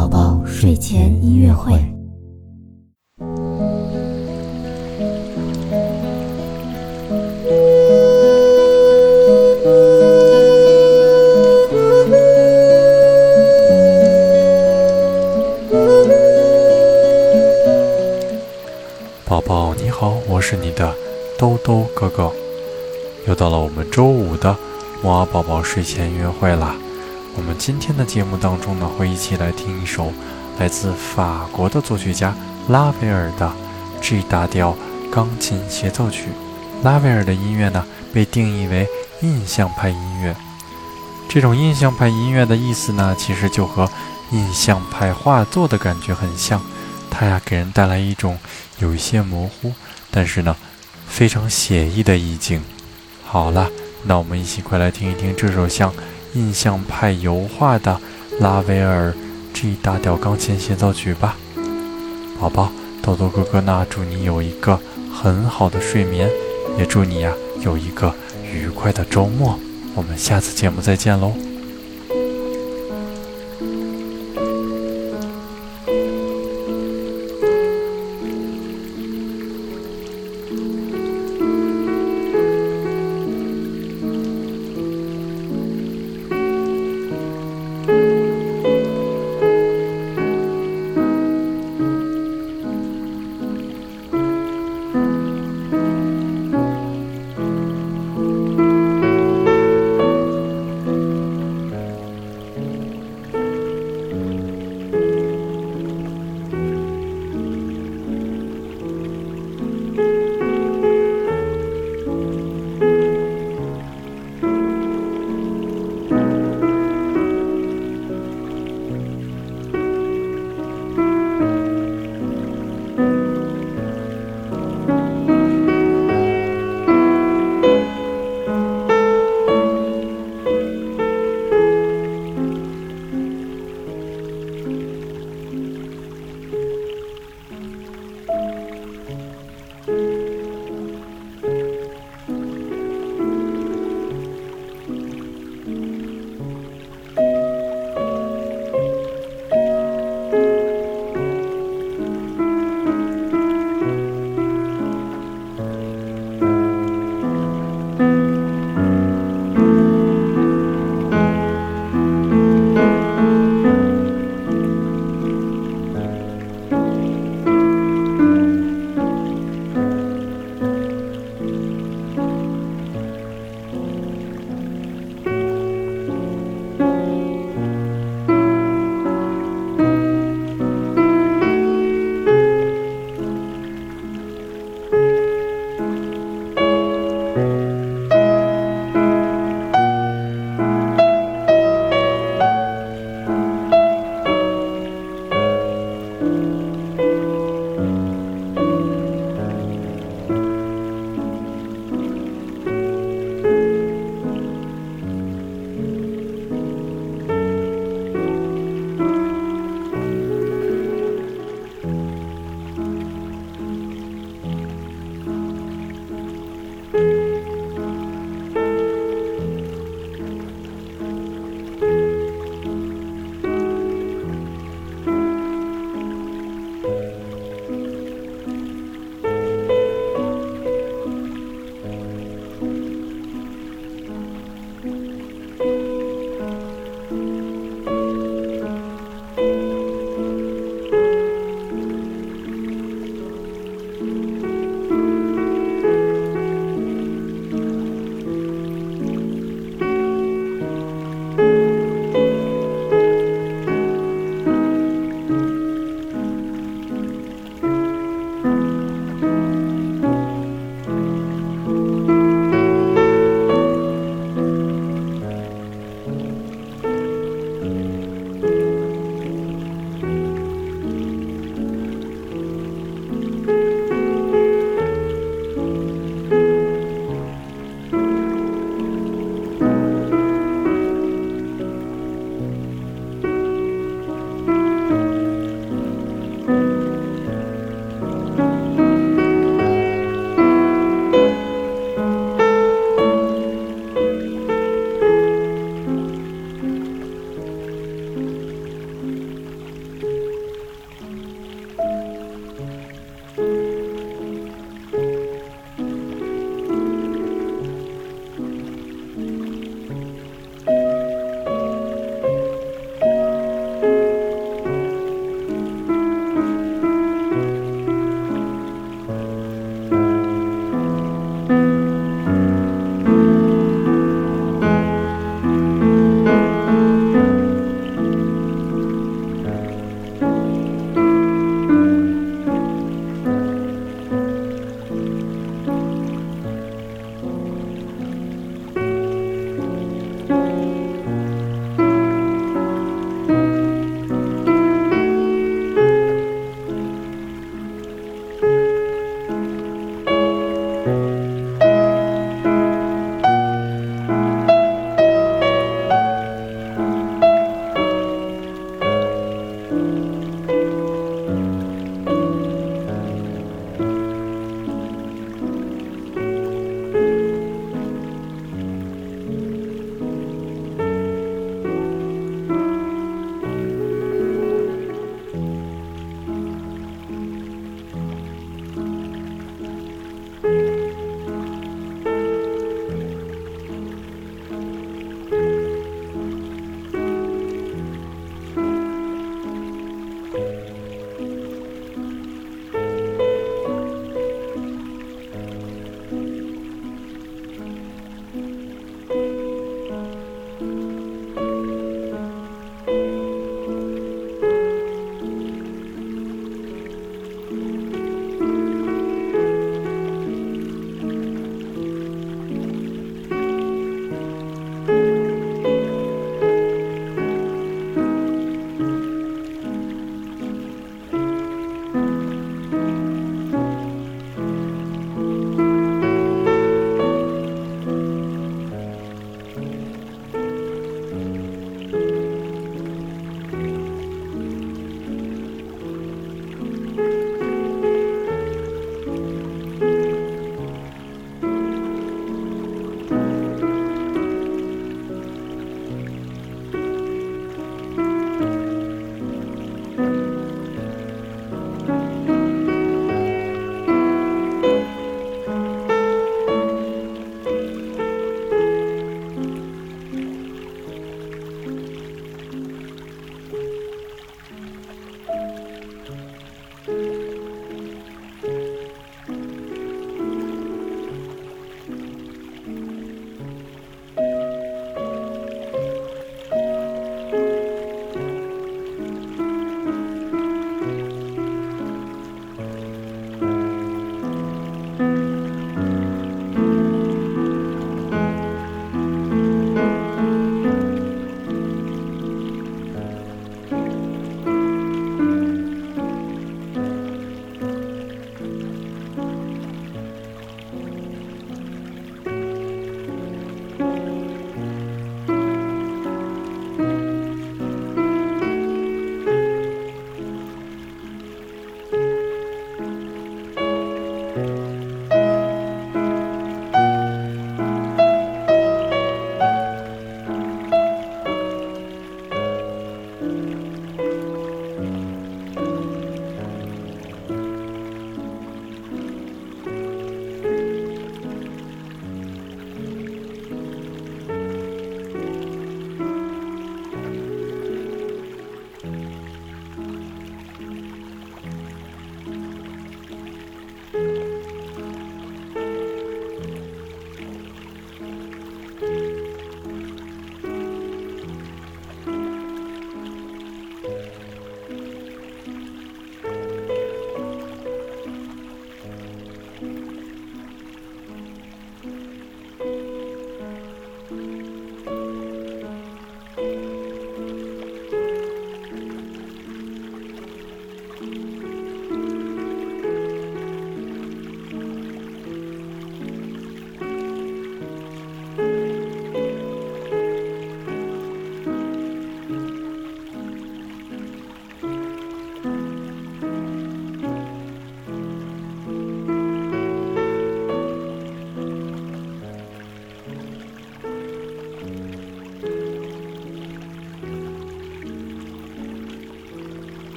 宝宝睡前音乐会。宝宝你好，我是你的兜兜哥哥。又到了我们周五的摩尔宝宝睡前音乐会啦。我们今天的节目当中呢，会一起来听一首来自法国的作曲家拉威尔的 G 大调钢琴协奏曲。拉威尔的音乐呢，被定义为印象派音乐。这种印象派音乐的意思呢，其实就和印象派画作的感觉很像。它呀，给人带来一种有一些模糊，但是呢，非常写意的意境。好了，那我们一起快来听一听这首像印象派油画的拉威尔 G 大调钢琴协奏曲吧。宝宝，豆豆哥哥呢，祝你有一个很好的睡眠，也祝你呀有一个愉快的周末。我们下次节目再见喽。